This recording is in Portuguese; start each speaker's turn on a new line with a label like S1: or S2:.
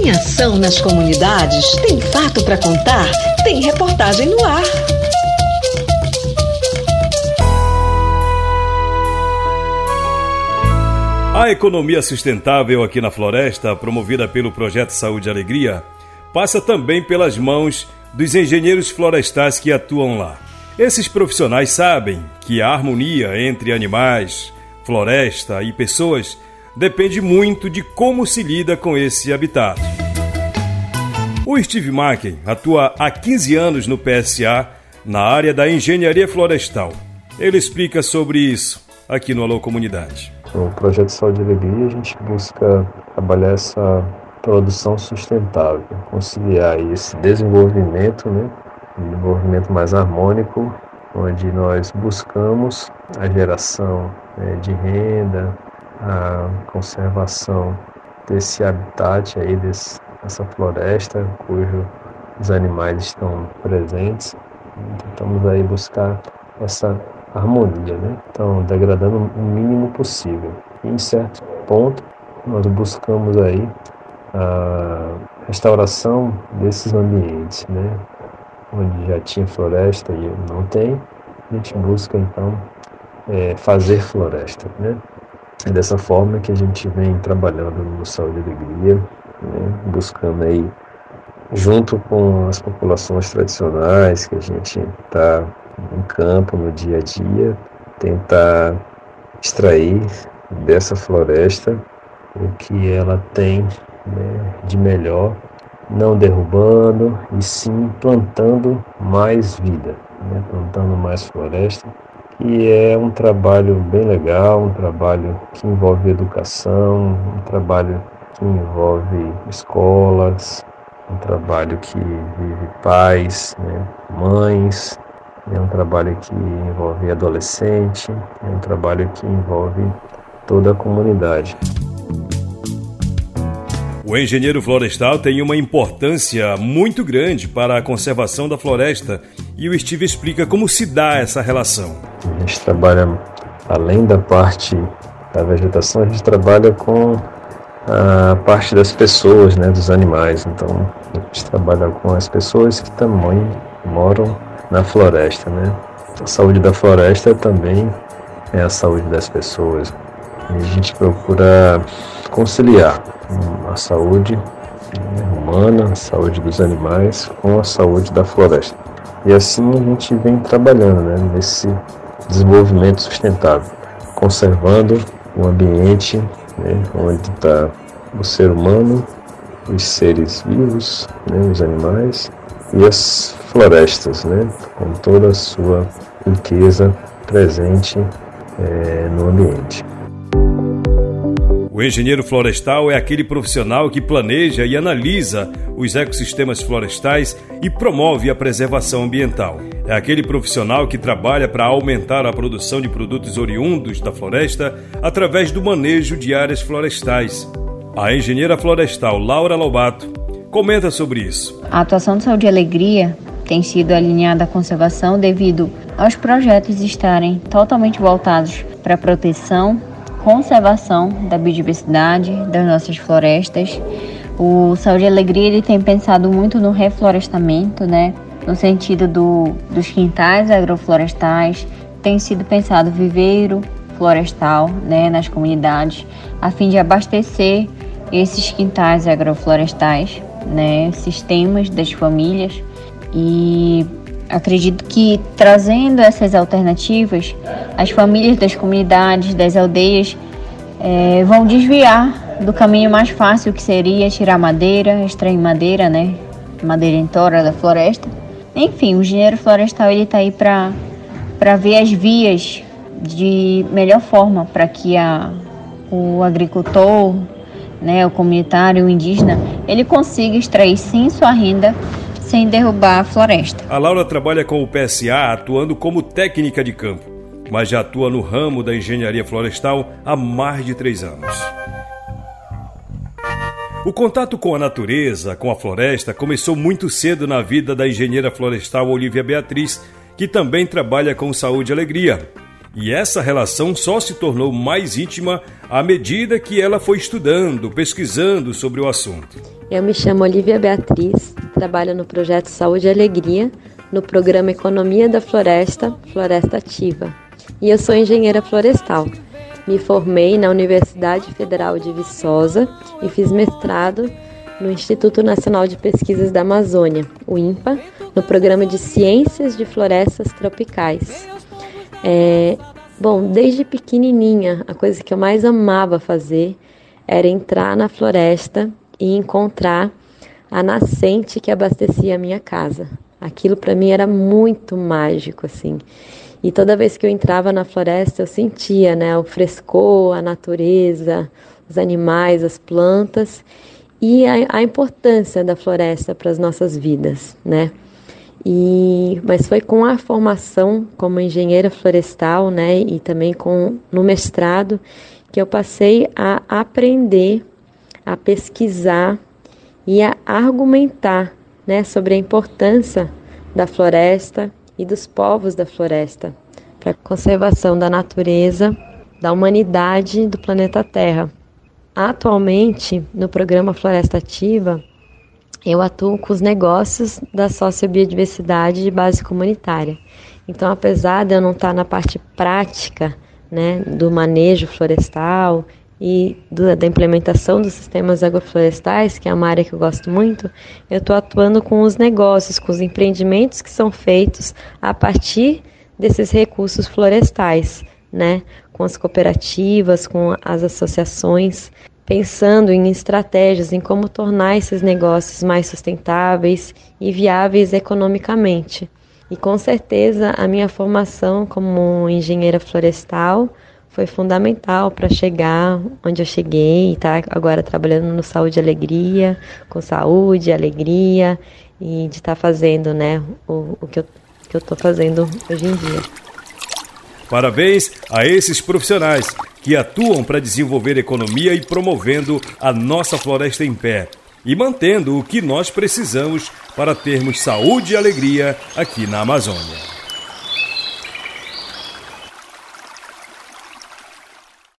S1: Tem ação nas comunidades? Tem fato para contar? Tem reportagem no ar.
S2: A economia sustentável aqui na floresta, promovida pelo Projeto Saúde e Alegria, passa também pelas mãos dos engenheiros florestais que atuam lá. Esses profissionais sabem que a harmonia entre animais, floresta e pessoas depende muito de como se lida com esse habitat. O Steve Macken atua há 15 anos no PSA na área da engenharia florestal. Ele explica sobre isso aqui no Alô Comunidade.
S3: No projeto Saúde e Alegria, a gente busca trabalhar essa produção sustentável, conciliar esse desenvolvimento, né, desenvolvimento mais harmônico, onde nós buscamos a geração né, de renda, a conservação desse habitat aí, desse, dessa floresta, cujo os animais estão presentes. Tentamos aí buscar essa harmonia, né? Então, degradando o mínimo possível. E, em certo ponto, nós buscamos aí a restauração desses ambientes, né? Onde já tinha floresta e não tem, a gente busca então é, fazer floresta, né? É dessa forma que a gente vem trabalhando no Saúde e Alegria, né? buscando aí, junto com as populações tradicionais que a gente está em campo no dia a dia, tentar extrair dessa floresta o que ela tem né, de melhor, não derrubando e sim plantando mais vida, né, plantando mais floresta. E é um trabalho bem legal, um trabalho que envolve educação, um trabalho que envolve escolas, um trabalho que vive pais, né, mães, é um trabalho que envolve adolescente, é um trabalho que envolve toda a comunidade.
S2: O engenheiro florestal tem uma importância muito grande para a conservação da floresta e o Steve explica como se dá essa relação.
S3: A gente trabalha, além da parte da vegetação, a gente trabalha com a parte das pessoas, né, dos animais. Então, a gente trabalha com as pessoas que também moram na floresta, né? A saúde da floresta também é a saúde das pessoas. E a gente procura conciliar a saúde humana, a saúde dos animais com a saúde da floresta. E assim a gente vem trabalhando né, nesse desenvolvimento sustentável, conservando o ambiente né, onde está o ser humano, os seres vivos, né, os animais e as florestas, né, com toda a sua riqueza presente é, no ambiente.
S2: O engenheiro florestal é aquele profissional que planeja e analisa os ecossistemas florestais e promove a preservação ambiental. É aquele profissional que trabalha para aumentar a produção de produtos oriundos da floresta através do manejo de áreas florestais. A engenheira florestal Laura Lobato comenta sobre isso.
S4: A atuação de saúde e alegria tem sido alinhada à conservação devido aos projetos estarem totalmente voltados para a proteção conservação da biodiversidade das nossas florestas. O Saúde e Alegria ele tem pensado muito no reflorestamento, né? no sentido do, dos quintais agroflorestais. Tem sido pensado viveiro florestal né? nas comunidades, a fim de abastecer esses quintais agroflorestais, né? sistemas das famílias. E Acredito que trazendo essas alternativas, as famílias das comunidades, das aldeias, é, vão desviar do caminho mais fácil que seria tirar madeira, extrair madeira, né? Madeira em tora da floresta. Enfim, o engenheiro florestal ele está aí para para ver as vias de melhor forma para que a, o agricultor, né, o comunitário, o indígena, ele consiga extrair sim sua renda sem derrubar a floresta.
S2: A Laura trabalha com o PSA atuando como técnica de campo, mas já atua no ramo da engenharia florestal há mais de três anos. O contato com a natureza, com a floresta, começou muito cedo na vida da engenheira florestal Olivia Beatriz, que também trabalha com saúde e alegria. E essa relação só se tornou mais íntima à medida que ela foi estudando, pesquisando sobre o assunto.
S5: Eu me chamo Olivia Beatriz, trabalho no projeto Saúde e Alegria, no programa Economia da Floresta, Floresta Ativa. E eu sou engenheira florestal. Me formei na Universidade Federal de Viçosa e fiz mestrado no Instituto Nacional de Pesquisas da Amazônia, o INPA, no programa de Ciências de Florestas Tropicais. É, bom, desde pequenininha, a coisa que eu mais amava fazer era entrar na floresta e encontrar a nascente que abastecia a minha casa. Aquilo para mim era muito mágico, assim. E toda vez que eu entrava na floresta, eu sentia, né, o frescor, a natureza, os animais, as plantas e a, a importância da floresta para as nossas vidas, né? E, mas foi com a formação como engenheira florestal, né, e também com no mestrado que eu passei a aprender, a pesquisar e a argumentar, né, sobre a importância da floresta e dos povos da floresta para a conservação da natureza, da humanidade do planeta Terra. Atualmente, no programa Floresta Ativa, eu atuo com os negócios da sociobiodiversidade de base comunitária. Então, apesar de eu não estar na parte prática né, do manejo florestal e do, da implementação dos sistemas agroflorestais, que é uma área que eu gosto muito, eu estou atuando com os negócios, com os empreendimentos que são feitos a partir desses recursos florestais, né? com as cooperativas, com as associações, pensando em estratégias em como tornar esses negócios mais sustentáveis e viáveis economicamente. E com certeza a minha formação como engenheira florestal foi fundamental para chegar onde eu cheguei e estar tá agora trabalhando no Saúde e Alegria, com saúde, alegria e de estar tá fazendo né, o, o que eu estou fazendo hoje em dia.
S2: Parabéns a esses profissionais que atuam para desenvolver economia e promovendo a nossa floresta em pé e mantendo o que nós precisamos para termos saúde e alegria aqui na Amazônia.